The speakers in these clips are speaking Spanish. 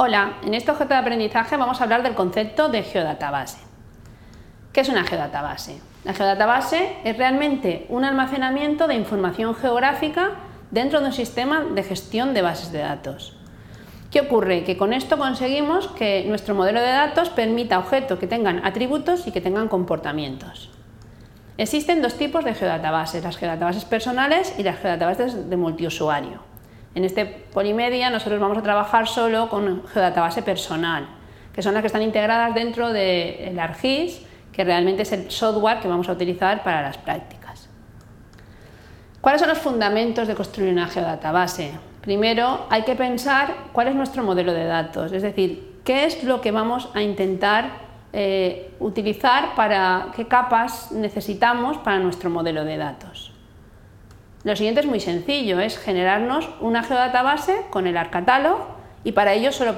Hola, en este objeto de aprendizaje vamos a hablar del concepto de geodatabase. ¿Qué es una geodatabase? La geodatabase es realmente un almacenamiento de información geográfica dentro de un sistema de gestión de bases de datos. ¿Qué ocurre? Que con esto conseguimos que nuestro modelo de datos permita objetos que tengan atributos y que tengan comportamientos. Existen dos tipos de geodatabases, las geodatabases personales y las geodatabases de multiusuario. En este Polimedia nosotros vamos a trabajar solo con geodatabase personal, que son las que están integradas dentro del ARGIS, que realmente es el software que vamos a utilizar para las prácticas. ¿Cuáles son los fundamentos de construir una geodatabase? Primero hay que pensar cuál es nuestro modelo de datos, es decir, qué es lo que vamos a intentar eh, utilizar para qué capas necesitamos para nuestro modelo de datos. Lo siguiente es muy sencillo, es generarnos una geodatabase con el arcatalo y para ello solo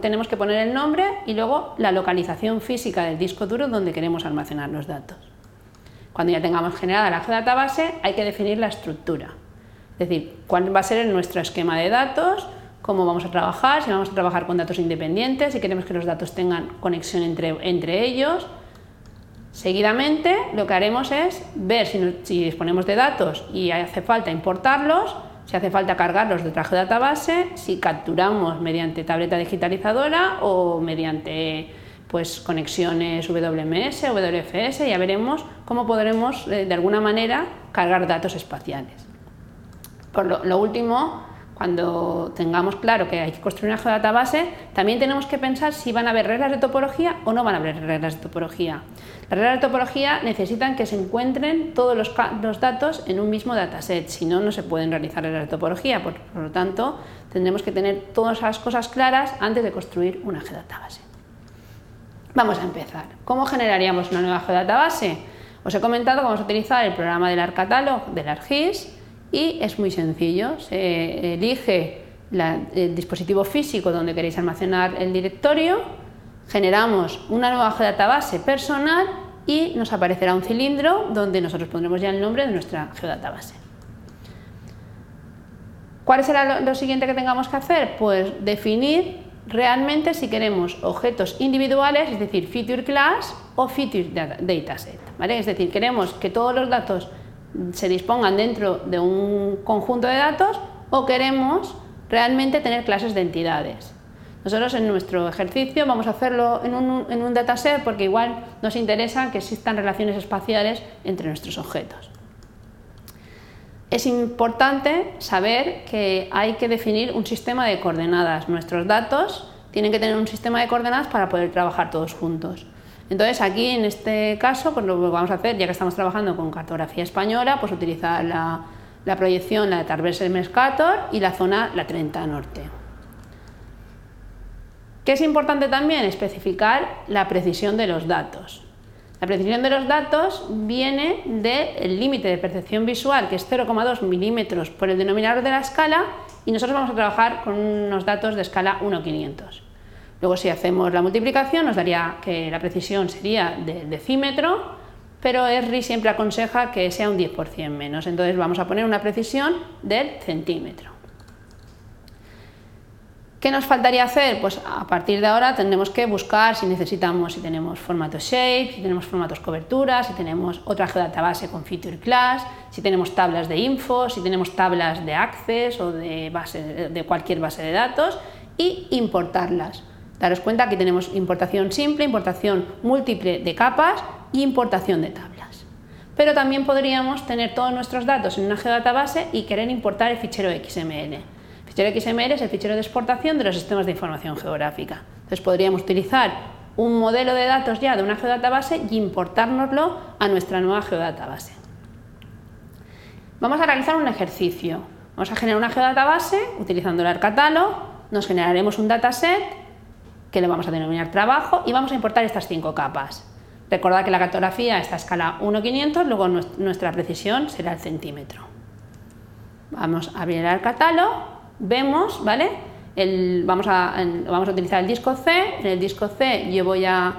tenemos que poner el nombre y luego la localización física del disco duro donde queremos almacenar los datos. Cuando ya tengamos generada la geodatabase hay que definir la estructura, es decir, cuál va a ser nuestro esquema de datos, cómo vamos a trabajar, si vamos a trabajar con datos independientes, si queremos que los datos tengan conexión entre ellos, Seguidamente lo que haremos es ver si, disponemos de datos y hace falta importarlos, si hace falta cargarlos de otra database, si capturamos mediante tableta digitalizadora o mediante pues, conexiones WMS, WFS, ya veremos cómo podremos eh, de alguna manera cargar datos espaciales. Por lo último, cuando tengamos claro que hay que construir una geodatabase, también tenemos que pensar si van a haber reglas de topología o no van a haber reglas de topología. Las reglas de topología necesitan que se encuentren todos los, datos en un mismo dataset, si no, no se pueden realizar reglas de topología. Por, lo tanto, tendremos que tener todas esas cosas claras antes de construir una geodatabase. Vamos a empezar. ¿Cómo generaríamos una nueva geodatabase? Os he comentado que vamos a utilizar el programa del ArcCatalog del ArcGIS y es muy sencillo, se elige el dispositivo físico donde queréis almacenar el directorio, generamos una nueva geodatabase personal y nos aparecerá un cilindro donde nosotros pondremos ya el nombre de nuestra geodatabase. ¿Cuál será lo, siguiente que tengamos que hacer? Pues definir realmente si queremos objetos individuales, es decir, feature class o feature dataset. ¿vale? Es decir, queremos que todos los datos se dispongan dentro de un conjunto de datos o queremos realmente tener clases de entidades. Nosotros en nuestro ejercicio vamos a hacerlo en un, en un dataset porque igual nos interesa que existan relaciones espaciales entre nuestros objetos. Es importante saber que hay que definir un sistema de coordenadas. Nuestros datos tienen que tener un sistema de coordenadas para poder trabajar todos juntos. Entonces aquí en este caso pues lo que vamos a hacer, ya que estamos trabajando con cartografía española, pues utilizar la, proyección, la de Tarverse Mercator y la zona, la 30 Norte. ¿Qué es importante también? Especificar la precisión de los datos. La precisión de los datos viene del límite de percepción visual, que es 0,2 milímetros por el denominador de la escala, y nosotros vamos a trabajar con unos datos de escala 1,500. Luego si hacemos la multiplicación nos daría que la precisión sería del decímetro, pero ESRI siempre aconseja que sea un 10% menos, entonces vamos a poner una precisión del centímetro. ¿Qué nos faltaría hacer? Pues a partir de ahora tendremos que buscar si necesitamos, si tenemos formatos shape, si tenemos formatos cobertura, si tenemos otra geodatabase con feature class, si tenemos tablas de info, si tenemos tablas de access o de, base, de cualquier base de datos y importarlas. Daros cuenta que tenemos importación simple, importación múltiple de capas y importación de tablas. Pero también podríamos tener todos nuestros datos en una geodatabase y querer importar el fichero XML. El fichero XML es el fichero de exportación de los sistemas de información geográfica. Entonces podríamos utilizar un modelo de datos ya de una geodatabase y importárnoslo a nuestra nueva geodatabase. Vamos a realizar un ejercicio. Vamos a generar una geodatabase utilizando el arcatalo, nos generaremos un dataset que le vamos a denominar trabajo y vamos a importar estas cinco capas. Recordad que la cartografía está a escala 1,500, luego nuestra precisión será el centímetro. Vamos a abrir el catálogo, vemos, ¿vale? vamos, a, vamos, a, utilizar el disco C, en el disco C yo voy a,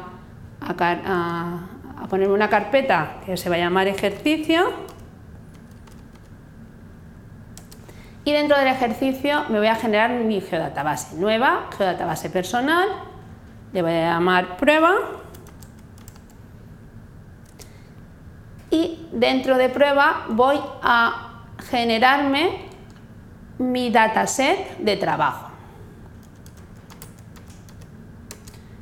a, a una carpeta que se va a llamar ejercicio Y dentro del ejercicio me voy a generar mi geodatabase nueva, geodatabase personal, le voy a llamar prueba. Y dentro de prueba voy a generarme mi dataset de trabajo.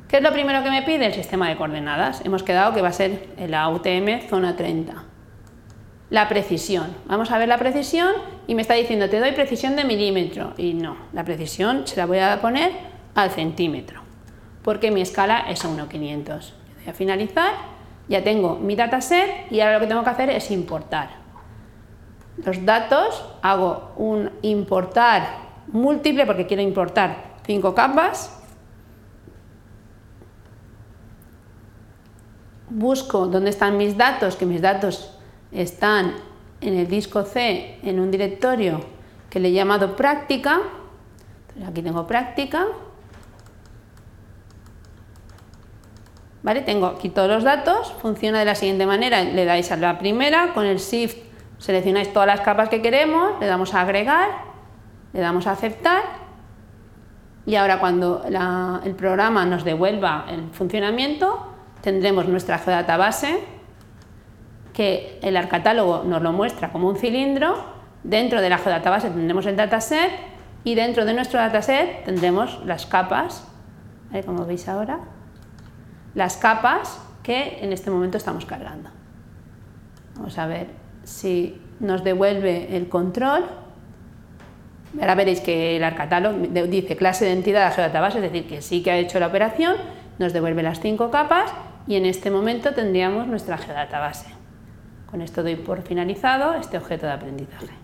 ¿Qué es lo primero que me pide? El sistema de coordenadas. Hemos quedado que va a ser la UTM zona 30. La precisión. Vamos a ver la precisión y me está diciendo te doy precisión de milímetro. Y no, la precisión se la voy a poner al centímetro, porque mi escala es a 1,500. Voy a finalizar, ya tengo mi dataset y ahora lo que tengo que hacer es importar. Los datos, hago un importar múltiple porque quiero importar 5 capas busco dónde están mis datos, que mis datos están en el disco C en un directorio que le he llamado práctica. aquí tengo práctica. ¿Vale? Tengo aquí todos los datos, funciona de la siguiente manera, le dais a la primera, con el Shift seleccionáis todas las capas que queremos, le damos a agregar, le damos a aceptar y ahora cuando el programa nos devuelva el funcionamiento, tendremos nuestra geodatabase, que el arcatálogo nos lo muestra como un cilindro, dentro de la geodatabase tendremos el dataset y dentro de nuestro dataset tendremos las capas, como veis ahora, las capas que en este momento estamos cargando. Vamos a ver si nos devuelve el control. Ahora veréis que el arcatálogo dice clase de entidad de geodatabase, es decir, que sí que ha hecho la operación, nos devuelve las cinco capas y en este momento tendríamos nuestra geodatabase. Con esto doy por finalizado este objeto de aprendizaje.